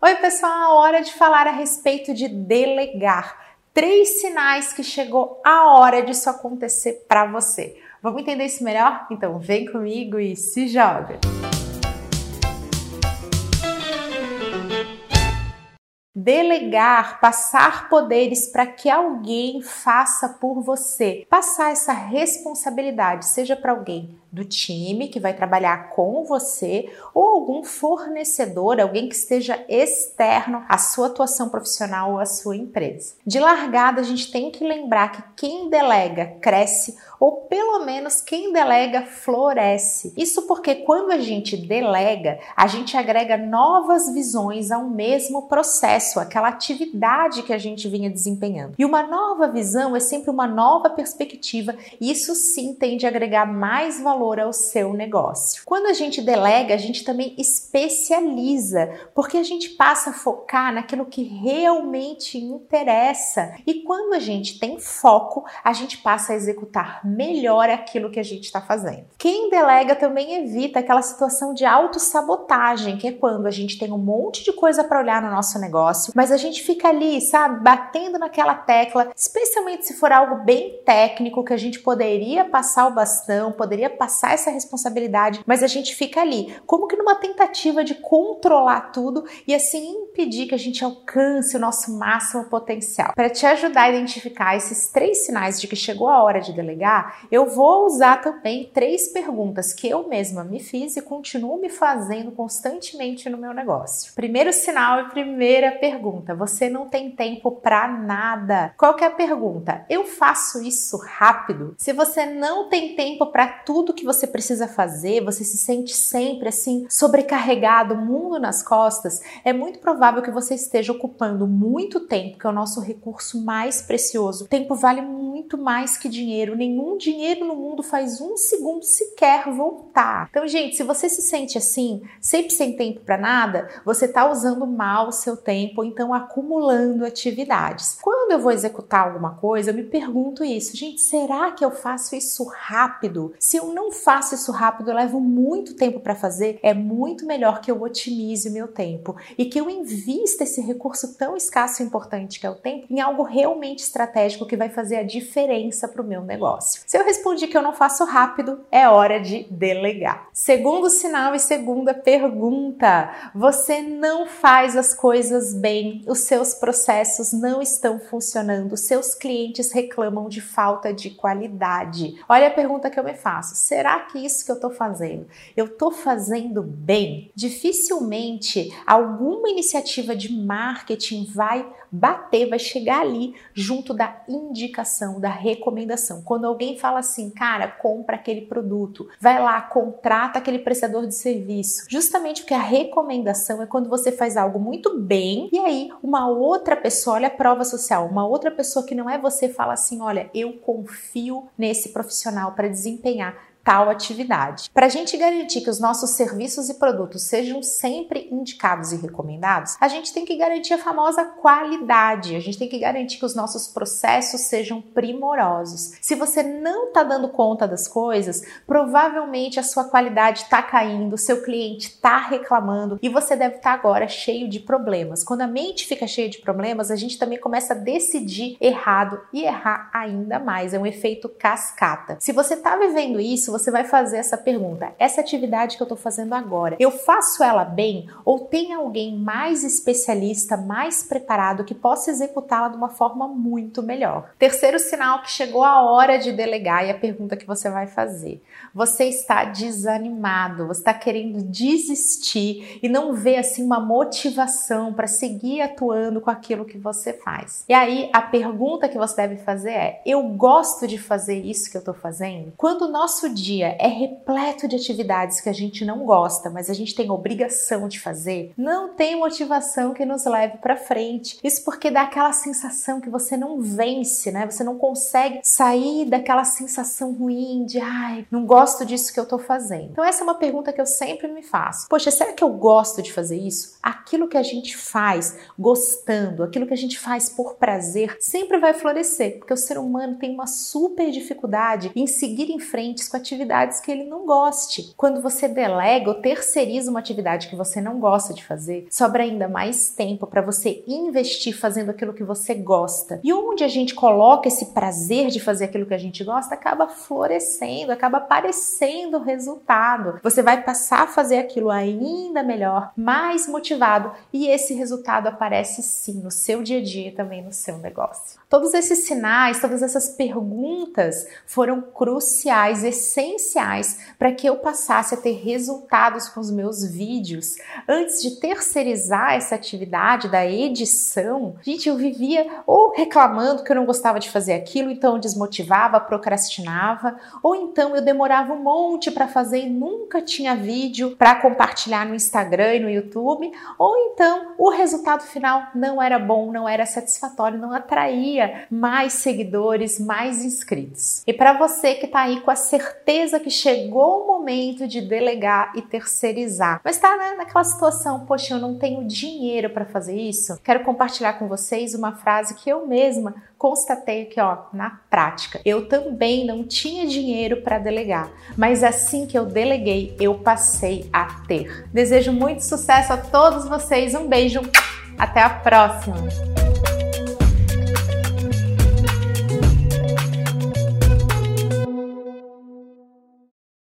Oi, pessoal, hora de falar a respeito de delegar. Três sinais que chegou a hora disso acontecer para você. Vamos entender isso melhor? Então vem comigo e se joga. Delegar, passar poderes para que alguém faça por você. Passar essa responsabilidade, seja para alguém do time que vai trabalhar com você ou algum fornecedor, alguém que esteja externo à sua atuação profissional ou à sua empresa. De largada, a gente tem que lembrar que quem delega cresce ou pelo menos quem delega floresce. Isso porque quando a gente delega, a gente agrega novas visões ao mesmo processo, aquela atividade que a gente vinha desempenhando. E uma nova visão é sempre uma nova perspectiva, e isso sim tende a agregar mais valor ao seu negócio. Quando a gente delega, a gente também especializa, porque a gente passa a focar naquilo que realmente interessa. E quando a gente tem foco, a gente passa a executar melhor aquilo que a gente está fazendo. Quem delega também evita aquela situação de autossabotagem, que é quando a gente tem um monte de coisa para olhar no nosso negócio, mas a gente fica ali, sabe, batendo naquela tecla, especialmente se for algo bem técnico que a gente poderia passar o bastão, poderia passar essa responsabilidade, mas a gente fica ali, como que numa tentativa de controlar tudo e assim impedir que a gente alcance o nosso máximo potencial. Para te ajudar a identificar esses três sinais de que chegou a hora de delegar, eu vou usar também três perguntas que eu mesma me fiz e continuo me fazendo constantemente no meu negócio. Primeiro sinal e primeira pergunta: você não tem tempo para nada. Qual que é a pergunta? Eu faço isso rápido? Se você não tem tempo para tudo que você precisa fazer, você se sente sempre assim sobrecarregado, mundo nas costas, é muito provável que você esteja ocupando muito tempo, que é o nosso recurso mais precioso. Tempo vale muito mais que dinheiro. Nenhum dinheiro no mundo faz um segundo sequer voltar. Então, gente, se você se sente assim, sempre sem tempo para nada, você está usando mal o seu tempo, então acumulando atividades. Quando eu vou executar alguma coisa, eu me pergunto isso, gente, será que eu faço isso rápido? Se eu não faço isso rápido, eu levo muito tempo para fazer, é muito melhor que eu otimize o meu tempo e que eu invista esse recurso tão escasso e importante que é o tempo em algo realmente estratégico que vai fazer a diferença para o meu negócio. Se eu respondi que eu não faço rápido, é hora de delegar. Segundo sinal e segunda pergunta: você não faz as coisas bem, os seus processos não estão funcionando, seus clientes reclamam de falta de qualidade. Olha a pergunta que eu me faço: será que isso que eu estou fazendo, eu estou fazendo bem? Dificilmente alguma iniciativa de marketing vai bater, vai chegar ali junto da indicação, da recomendação. Quando alguém fala assim, cara, compra aquele produto, vai lá, contrata aquele prestador de serviço. Justamente porque a recomendação é quando você faz algo muito bem e aí uma outra pessoa, olha a prova social, uma outra pessoa que não é você fala assim, olha, eu confio nesse profissional para desempenhar tal atividade. Para a gente garantir que os nossos serviços e produtos sejam sempre indicados e recomendados, a gente tem que garantir a famosa qualidade, a gente tem que garantir que os nossos processos sejam primorosos. Se você não está dando conta das coisas, provavelmente a sua qualidade está caindo, seu cliente está reclamando e você deve estar tá agora cheio de problemas. Quando a mente fica cheia de problemas, a gente também começa a decidir errado e errar ainda mais. É um efeito cascata. Se você está vivendo isso, você vai fazer essa pergunta: essa atividade que eu estou fazendo agora, eu faço ela bem ou tem alguém mais especialista, mais preparado que possa executá-la de uma forma muito melhor? Terceiro sinal que chegou a hora de delegar e a pergunta que você vai fazer: você está desanimado, você está querendo desistir e não vê assim uma motivação para seguir atuando com aquilo que você faz. E aí a pergunta que você deve fazer é: eu gosto de fazer isso que eu estou fazendo? Quando o nosso dia dia é repleto de atividades que a gente não gosta, mas a gente tem obrigação de fazer, não tem motivação que nos leve para frente. Isso porque dá aquela sensação que você não vence, né? Você não consegue sair daquela sensação ruim de, ai, não gosto disso que eu tô fazendo. Então essa é uma pergunta que eu sempre me faço. Poxa, será que eu gosto de fazer isso? Aquilo que a gente faz gostando, aquilo que a gente faz por prazer, sempre vai florescer, porque o ser humano tem uma super dificuldade em seguir em frente com atividades atividades que ele não goste. Quando você delega ou terceiriza uma atividade que você não gosta de fazer, sobra ainda mais tempo para você investir fazendo aquilo que você gosta. E onde a gente coloca esse prazer de fazer aquilo que a gente gosta, acaba florescendo, acaba aparecendo o resultado. Você vai passar a fazer aquilo ainda melhor, mais motivado, e esse resultado aparece sim no seu dia a dia e também no seu negócio. Todos esses sinais, todas essas perguntas foram cruciais, essenciais para que eu passasse a ter resultados com os meus vídeos. Antes de terceirizar essa atividade da edição, gente, eu vivia ou reclamando que eu não gostava de fazer aquilo, então eu desmotivava, procrastinava, ou então eu demorava um monte para fazer e nunca tinha vídeo para compartilhar no Instagram e no YouTube, ou então o resultado final não era bom, não era satisfatório, não atraía mais seguidores, mais inscritos. E para você que está aí com a certeza que chegou o momento de delegar e terceirizar, mas está né, naquela situação, poxa, eu não tenho dinheiro para fazer isso, quero compartilhar com vocês uma frase que eu mesma constatei que, ó, na prática, eu também não tinha dinheiro para delegar, mas assim que eu deleguei, eu passei a ter. Desejo muito sucesso a todos vocês, um beijo, até a próxima!